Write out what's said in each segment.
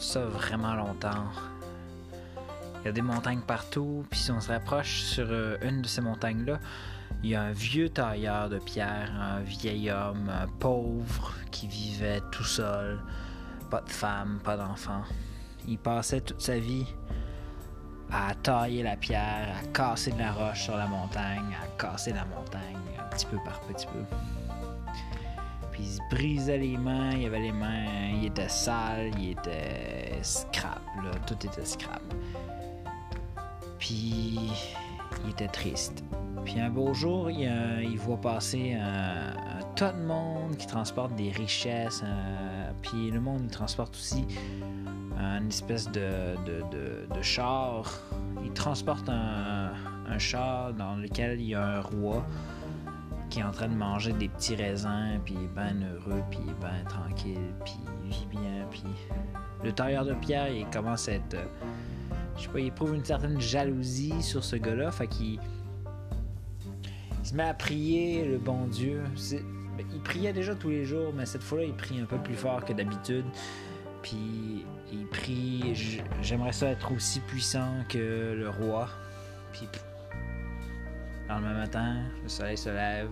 ça vraiment longtemps. Il y a des montagnes partout, puis si on se rapproche sur euh, une de ces montagnes-là, il y a un vieux tailleur de pierre, un vieil homme, un pauvre, qui vivait tout seul, pas de femme, pas d'enfant. Il passait toute sa vie à tailler la pierre, à casser de la roche sur la montagne, à casser la montagne, un petit peu par petit peu. Puis il se brisait les mains, il avait les mains, il était sale, il était scrap, là, tout était scrap. Puis il était triste. Puis un beau jour, il, voit passer un, tas de monde qui transporte des richesses. puis le monde, il transporte aussi une espèce de, de, de- de char. Il transporte un, un char dans lequel il y a un roi qui est en train de manger des petits raisins, puis il est bien heureux, puis il est bien tranquille, puis il vit bien, puis le tailleur de pierre, il commence à être... euh, je sais pas, il éprouve une certaine jalousie sur ce gars-là, fait qu'il il se met à prier le bon Dieu. Ben, il priait déjà tous les jours, mais cette fois-là, il prie un peu plus fort que d'habitude. Puis il prie, j'aimerais ça être aussi puissant que le roi. Puis le lendemain matin, le soleil se lève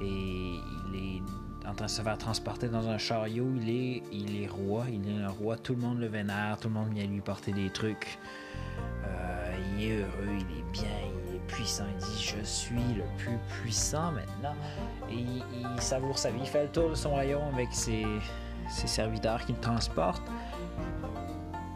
et il est en train de se faire transporter dans un chariot. Il est, il est roi, il est un roi. Tout le monde le vénère, tout le monde vient lui porter des trucs. Euh, il est heureux, il est bien, il est puissant. Il dit Je suis le plus puissant maintenant. Et il, il savoure sa vie. Il fait le tour de son royaume avec ses, ses serviteurs qui le transportent.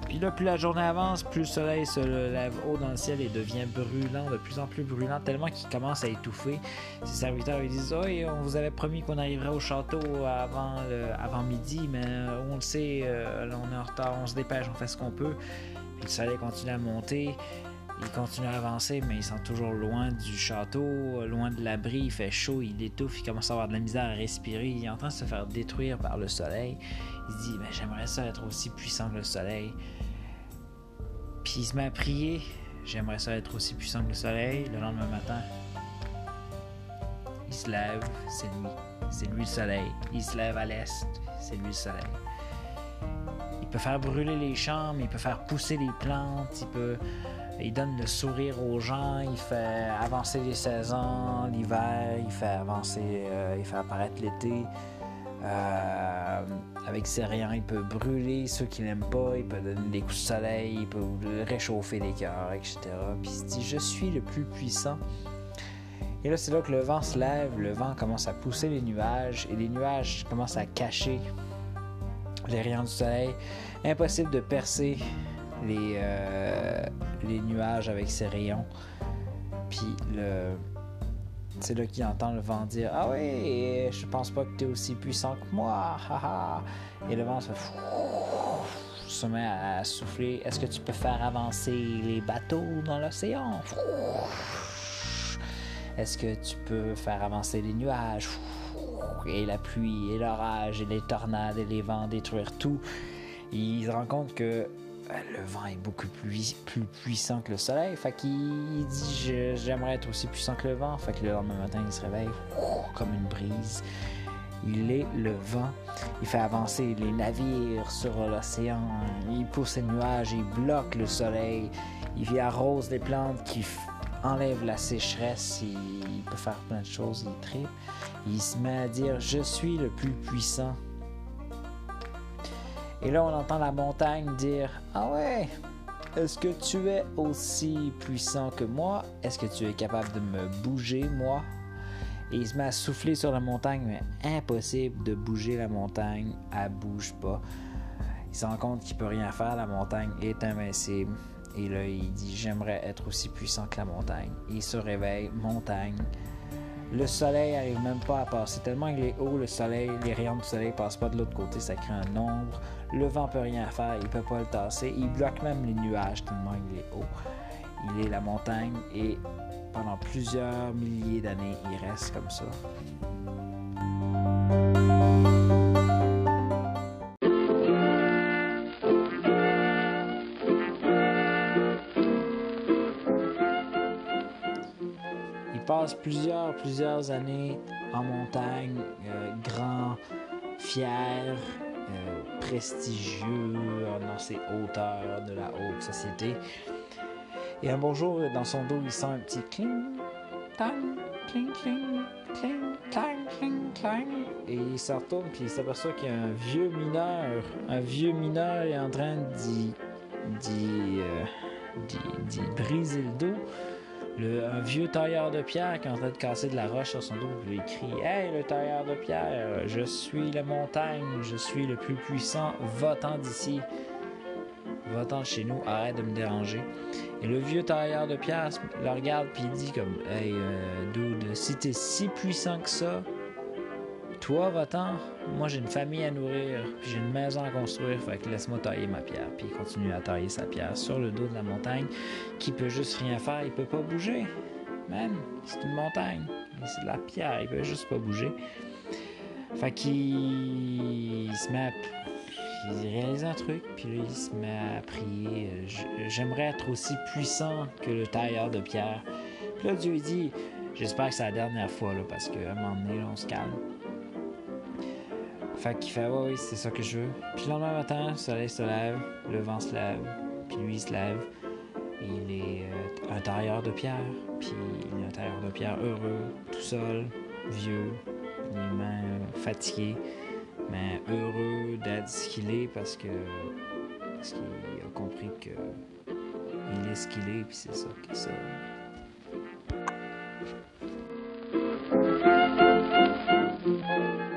Puis là, plus la journée avance, plus le soleil se lève haut dans le ciel et devient brûlant, de plus en plus brûlant, tellement qu'il commence à étouffer. Ses serviteurs lui disent Oui, on vous avait promis qu'on arriverait au château avant, midi, mais euh, on le sait, euh, là, on est en retard, on se dépêche, on fait ce qu'on peut. Puis le soleil continue à monter. Il continue à avancer, mais il sent toujours loin du château, loin de l'abri. Il fait chaud, il étouffe, il commence à avoir de la misère à respirer. Il est en train de se faire détruire par le soleil. Il se dit, j'aimerais ça être aussi puissant que le soleil. Puis il se met à prier. J'aimerais ça être aussi puissant que le soleil. Le lendemain matin, il se lève, c'est lui. C'est lui le soleil. Il se lève à l'est, c'est lui le soleil. Il peut faire brûler les champs, mais il peut faire pousser les plantes, il peut. Il donne le sourire aux gens, il fait avancer les saisons, l'hiver, il fait avancer, euh, il fait apparaître l'été. Euh, avec ses rayons, il peut brûler ceux qui l'aiment pas, il peut donner des coups de soleil, il peut réchauffer les cœurs, etc. Puis il se dit Je suis le plus puissant. Et là, c'est là que le vent se lève, le vent commence à pousser les nuages et les nuages commencent à cacher les rayons du soleil. Impossible de percer les, euh, les nuages avec ses rayons. Puis le. C'est là qu'il entend le vent dire Ah oui, je pense pas que tu es aussi puissant que moi. Et le vent se, se met à souffler. Est-ce que tu peux faire avancer les bateaux dans l'océan? Est-ce que tu peux faire avancer les nuages? Et la pluie et l'orage et les tornades et les vents détruire tout. Il se rend compte que le vent est beaucoup plus, puissant que le soleil. Fait qu'il dit J'aimerais être aussi puissant que le vent. Fait le lendemain matin, il se réveille comme une brise. Il est le vent. Il fait avancer les navires sur l'océan. Il pousse les nuages. Il bloque le soleil. Il arrose les plantes qui enlèvent la sécheresse. Il peut faire plein de choses. Il tripe. Il se met à dire Je suis le plus puissant. Et là, on entend la montagne dire Ah ouais, est-ce que tu es aussi puissant que moi? Est-ce que tu es capable de me bouger, moi Et il se met à souffler sur la montagne, mais impossible de bouger la montagne, elle bouge pas. Il se rend compte qu'il peut rien faire, la montagne est invincible. Et là, il dit J'aimerais être aussi puissant que la montagne. Il se réveille, montagne. Le soleil arrive même pas à passer. Tellement il est haut, le soleil, les rayons du soleil passent pas de l'autre côté, ça crée un ombre. Le vent peut rien faire, il peut pas le tasser. Il bloque même les nuages tellement il est haut. Il est la montagne et pendant plusieurs milliers d'années, il reste comme ça. Passe plusieurs, plusieurs années en montagne, euh, grand, fier. euh, prestigieux dans ses hauteurs de la haute société. Et un bonjour, dans son dos, il sent un petit cling, clang, cling, cling, cling, cling, clang. Et il se retourne, puis il s'aperçoit qu'il y a un vieux mineur. Un vieux mineur est en train euh, d'y- d'y briser le dos. Le, un vieux tailleur de pierre qui est en train de casser de la roche sur son dos lui crie Hey, le tailleur de pierre, je suis la montagne, je suis le plus puissant, va-t'en d'ici. Va-t'en de chez nous, arrête de me déranger. Et le vieux tailleur de pierre le regarde puis il dit comme Hey, euh, dude, si t'es si puissant que ça, toi, va-t'en. Moi, j'ai une famille à nourrir, puis j'ai une maison à construire, fait que laisse-moi tailler ma pierre. Puis il continue à tailler sa pierre sur le dos de la montagne, qui peut juste rien faire, il peut pas bouger. Man, c'est une montagne, c'est de la pierre, il peut juste pas bouger. Fait qu'il il se met à... Il réalise un truc, puis là, il se met à prier. J'aimerais être aussi puissant que le tailleur de pierre. Puis là, Dieu dit, j'espère que c'est la dernière fois, parce qu'à un moment donné, on se calme. Fait qu'il fait, oui, c'est ça que je veux. Puis le lendemain matin, le soleil se lève, le vent se lève, puis lui il se lève. Il est euh, un tailleur de pierre, puis il est un tailleur de pierre heureux, tout seul, vieux, les mains euh, fatiguées, mais heureux d'être ce qu'il est parce que parce qu'il a compris que il est ce qu'il est, puis c'est ça, c'est ça,